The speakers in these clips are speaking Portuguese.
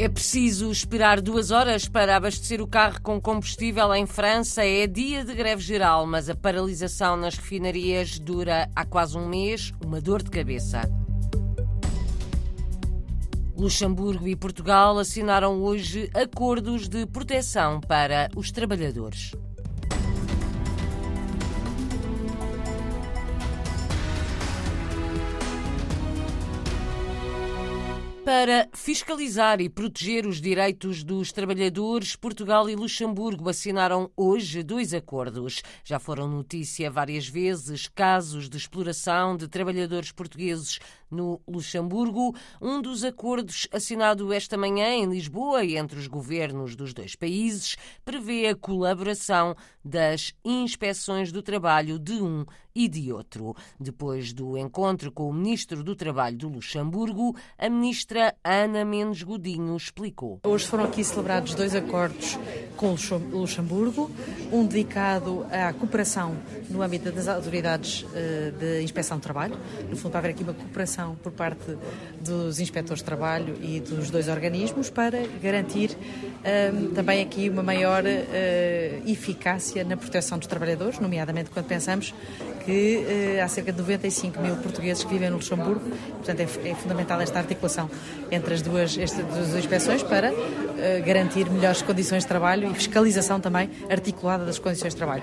É preciso esperar duas horas para abastecer o carro com combustível em França. É dia de greve geral, mas a paralisação nas refinarias dura há quase um mês uma dor de cabeça. Luxemburgo e Portugal assinaram hoje acordos de proteção para os trabalhadores. Para fiscalizar e proteger os direitos dos trabalhadores, Portugal e Luxemburgo assinaram hoje dois acordos. Já foram notícia várias vezes casos de exploração de trabalhadores portugueses no Luxemburgo. Um dos acordos assinado esta manhã em Lisboa entre os governos dos dois países prevê a colaboração das inspeções do trabalho de um e de outro. Depois do encontro com o ministro do Trabalho do Luxemburgo, a ministra Ana Mendes Godinho explicou. Hoje foram aqui celebrados dois acordos com o Luxemburgo, um dedicado à cooperação no âmbito das autoridades eh, de inspeção de trabalho, no fundo para haver aqui uma cooperação por parte dos inspectores de trabalho e dos dois organismos para garantir um, também aqui uma maior uh, eficácia na proteção dos trabalhadores, nomeadamente quando pensamos que uh, há cerca de 95 mil portugueses que vivem no Luxemburgo, portanto é, é fundamental esta articulação entre as duas, estas duas inspeções para uh, garantir melhores condições de trabalho e fiscalização também articulada das condições de trabalho.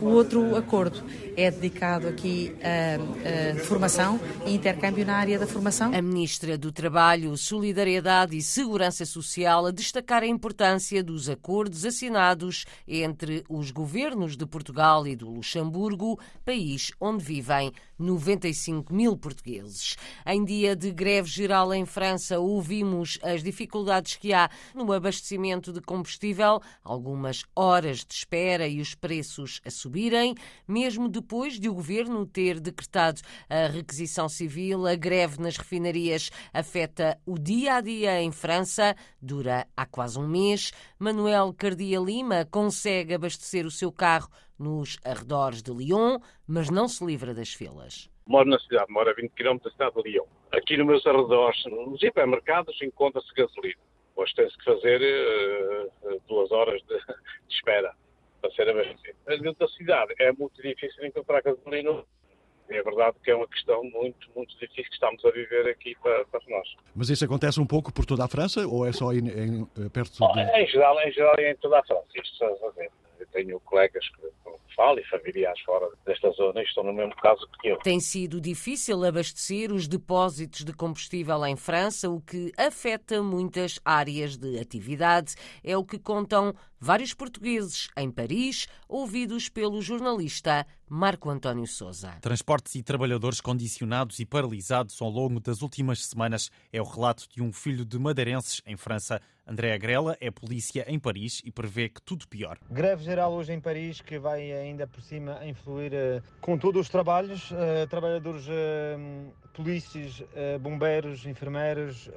O outro acordo é dedicado aqui à formação e intercâmbio na área da formação. A Ministra do Trabalho, Solidariedade e Segurança Social a destacar a importância dos acordos assinados entre os governos de Portugal e do Luxemburgo, país onde vivem 95 mil portugueses. Em dia de greve geral em França, ouvimos as dificuldades que há no abastecimento de combustível, algumas horas de espera e os preços a subirem, mesmo depois de o governo ter decretado a requisição civil, a greve nas refinarias afeta o dia a dia em França, dura há quase um mês. Manuel Cardia Lima consegue abastecer o seu carro nos arredores de Lyon, mas não se livra das filas. Moro na cidade, moro a 20 km da cidade de Lyon. Aqui nos meus arredores, nos hipermercados, encontra-se gasolina. Hoje tem-se que fazer uh, duas horas de, de espera para ser abastecido. Mas dentro da cidade é muito difícil encontrar gasolina. É verdade que é uma questão muito, muito difícil que estamos a viver aqui para, para nós. Mas isso acontece um pouco por toda a França ou é só em, em perto de... Em geral, em geral em toda a França. Isto, eu tenho colegas que falo e familiares fora desta zona estão no mesmo caso que eu. Tem sido difícil abastecer os depósitos de combustível em França, o que afeta muitas áreas de atividade. É o que contam vários portugueses em Paris, ouvidos pelo jornalista Marco António Souza. Transportes e trabalhadores condicionados e paralisados ao longo das últimas semanas é o relato de um filho de madeirenses em França. André Agrela é polícia em Paris e prevê que tudo pior. Greve geral hoje em Paris que vai ainda por cima influir uh, com todos os trabalhos, uh, trabalhadores uh, polícias, bombeiros, enfermeiros,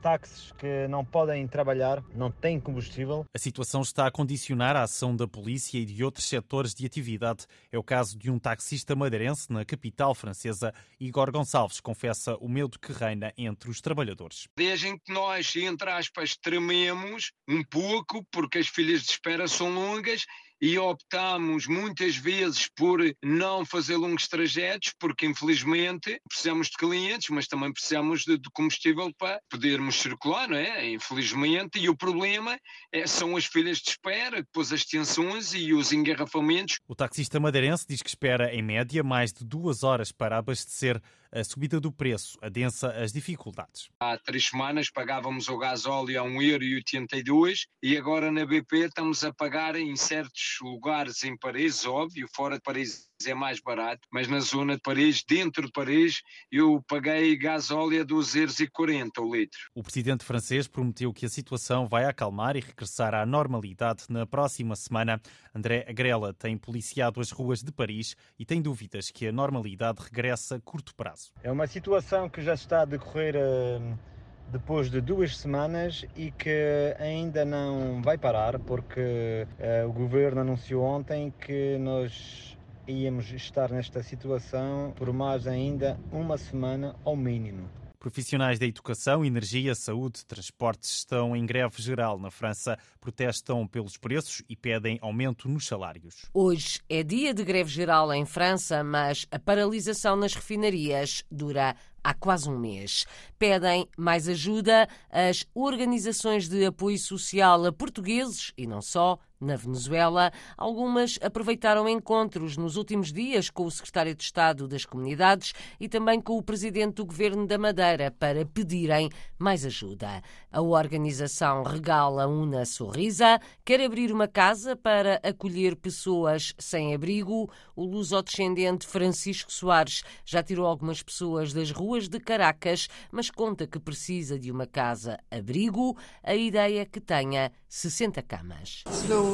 táxis que não podem trabalhar, não têm combustível. A situação está a condicionar a ação da polícia e de outros setores de atividade. É o caso de um taxista madeirense na capital francesa. Igor Gonçalves confessa o medo que reina entre os trabalhadores. Vejam que nós, entre aspas, trememos um pouco porque as filas de espera são longas e optamos muitas vezes por não fazer longos trajetos, porque infelizmente precisamos de clientes, mas também precisamos de, de combustível para podermos circular, não é? Infelizmente, e o problema é, são as filas de espera, depois as tensões e os engarrafamentos. O taxista madeirense diz que espera, em média, mais de duas horas para abastecer a subida do preço adensa as dificuldades. Há três semanas pagávamos o gasóleo a 1,82€ e agora na BP estamos a pagar em certos lugares em Paris, óbvio, fora de Paris é mais barato, mas na zona de Paris, dentro de Paris, eu paguei gasóleo a 2,40€ o litro. O presidente francês prometeu que a situação vai acalmar e regressar à normalidade na próxima semana. André Agrela tem policiado as ruas de Paris e tem dúvidas que a normalidade regresse a curto prazo. É uma situação que já está a decorrer. Uh depois de duas semanas e que ainda não vai parar, porque uh, o governo anunciou ontem que nós íamos estar nesta situação por mais ainda uma semana ao mínimo. Profissionais da educação, energia, saúde, transportes estão em greve geral na França, protestam pelos preços e pedem aumento nos salários. Hoje é dia de greve geral em França, mas a paralisação nas refinarias dura há quase um mês. Pedem mais ajuda às organizações de apoio social a portugueses e não só na Venezuela. Algumas aproveitaram encontros nos últimos dias com o secretário de Estado das Comunidades e também com o presidente do governo da Madeira para pedirem mais ajuda. A organização Regala Una Sorrisa quer abrir uma casa para acolher pessoas sem abrigo. O luso-descendente Francisco Soares já tirou algumas pessoas das ruas de Caracas, mas conta que precisa de uma casa-abrigo. A ideia é que tenha 60 camas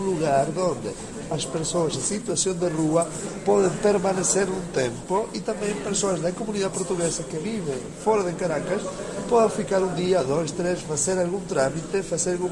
um lugar onde as pessoas em situação de rua podem permanecer um tempo e também pessoas da comunidade portuguesa que vivem fora de Caracas podem ficar um dia, dois, três, fazer algum trâmite, fazer algum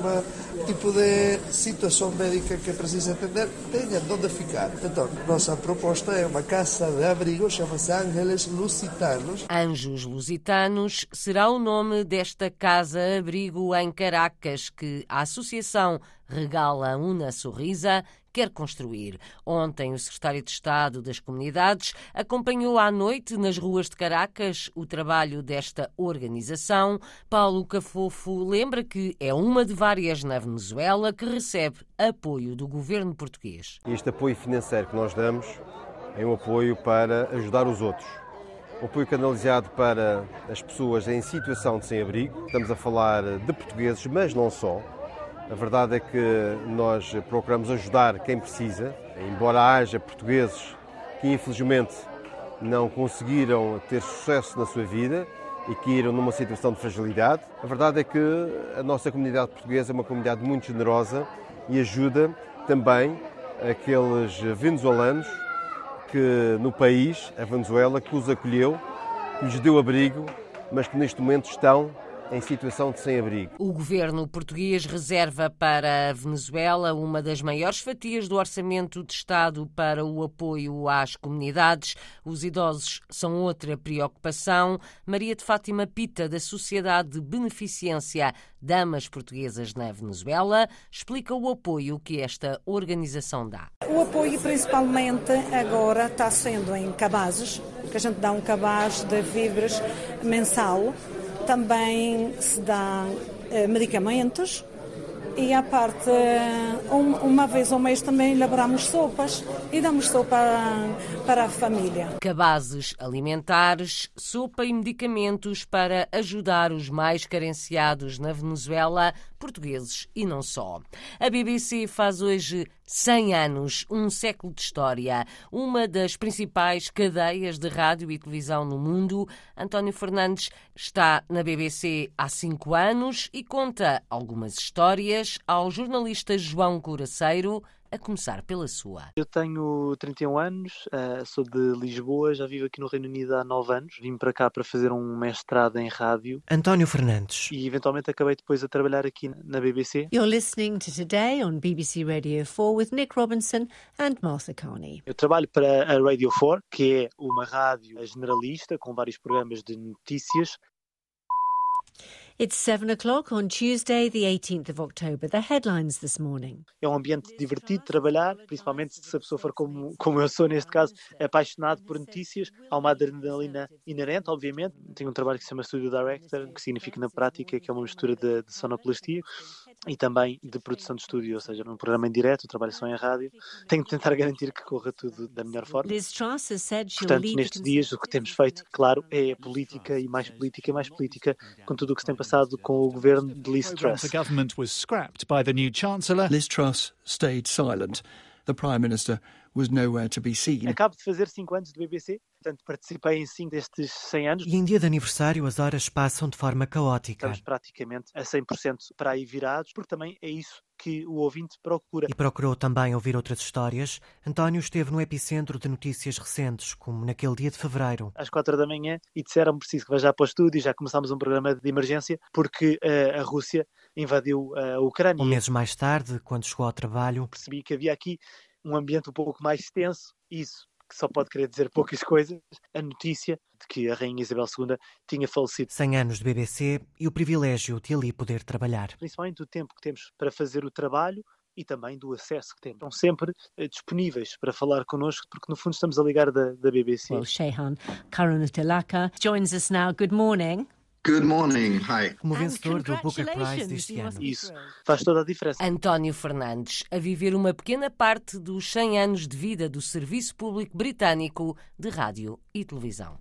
tipo de situação médica que precisa atender, tenham onde ficar. Então, nossa proposta é uma casa de abrigo, chama-se Ángeles Lusitanos. Anjos Lusitanos será o nome desta casa-abrigo em Caracas que a Associação regala uma sorrisa, quer construir. Ontem, o secretário de Estado das Comunidades acompanhou à noite nas ruas de Caracas o trabalho desta organização. Paulo Cafofo lembra que é uma de várias na Venezuela que recebe apoio do governo português. Este apoio financeiro que nós damos é um apoio para ajudar os outros. Um apoio canalizado para as pessoas em situação de sem-abrigo. Estamos a falar de portugueses, mas não só a verdade é que nós procuramos ajudar quem precisa, embora haja portugueses que infelizmente não conseguiram ter sucesso na sua vida e que iram numa situação de fragilidade. A verdade é que a nossa comunidade portuguesa é uma comunidade muito generosa e ajuda também aqueles venezuelanos que no país, a Venezuela, que os acolheu, que lhes deu abrigo, mas que neste momento estão em situação de sem-abrigo. O governo português reserva para a Venezuela uma das maiores fatias do orçamento de Estado para o apoio às comunidades. Os idosos são outra preocupação. Maria de Fátima Pita, da Sociedade de Beneficência Damas Portuguesas na Venezuela, explica o apoio que esta organização dá. O apoio principalmente agora está sendo em cabazes, que a gente dá um cabaz de víveres mensal também se dá eh, medicamentos e à parte, uma vez ao mês também elaboramos sopas e damos sopa para a família. Cabazes alimentares, sopa e medicamentos para ajudar os mais carenciados na Venezuela, portugueses e não só. A BBC faz hoje 100 anos, um século de história, uma das principais cadeias de rádio e televisão no mundo. António Fernandes está na BBC há cinco anos e conta algumas histórias ao jornalista João Coraceiro a começar pela sua. Eu tenho 31 anos, uh, sou de Lisboa, já vivo aqui no Reino Unido há 9 anos. Vim para cá para fazer um mestrado em rádio. António Fernandes. E eventualmente acabei depois a trabalhar aqui na BBC. You're listening to Today on BBC Radio 4 with Nick Robinson and Martha Carney. Eu trabalho para a Radio 4, que é uma rádio generalista com vários programas de notícias It's seven o'clock on Tuesday, the 18th of October. The headlines this morning. É um ambiente divertido trabalhar, principalmente se a pessoa for como, como eu sou neste caso, apaixonado por notícias. Há uma adrenalina inerente, obviamente. Tenho um trabalho que se chama Studio Director, que significa na prática que é uma mistura de, de sonoplastia e também de produção de estúdio, ou seja, num programa em direto, trabalho só em rádio. Tenho de tentar garantir que corra tudo da melhor forma. Portanto, nestes dias o que temos feito, claro, é política e mais política e mais política com tudo o que se tem passado com o governo de Liz Truss. The government was scrapped by the new chancellor. Liz Truss stayed silent. The prime minister was nowhere to be seen. Acabo de fazer 5 anos de BBC, portanto participei em 5 destes 100 anos. E em dia de aniversário as horas passam de forma caótica. Estamos praticamente a 100% para aí virados, porque também é isso que o ouvinte procura. E procurou também ouvir outras histórias. António esteve no epicentro de notícias recentes, como naquele dia de fevereiro. Às quatro da manhã e disseram preciso que vá já para o estúdio, já começámos um programa de emergência, porque uh, a Rússia invadiu uh, a Ucrânia. Um mês mais tarde, quando chegou ao trabalho, percebi que havia aqui um ambiente um pouco mais tenso, isso que só pode querer dizer poucas coisas, a notícia de que a Rainha Isabel II tinha falecido. 100 anos de BBC e o privilégio de ali poder trabalhar. Principalmente o tempo que temos para fazer o trabalho e também do acesso que temos. Estão sempre eh, disponíveis para falar connosco, porque no fundo estamos a ligar da, da BBC. Well, Shehan Karunatilaka joins us now. Good morning. Good morning. Hi. Como vencedor do Booker Prize deste ano. Isso faz toda a diferença. António Fernandes, a viver uma pequena parte dos 100 anos de vida do Serviço Público Britânico de Rádio e Televisão.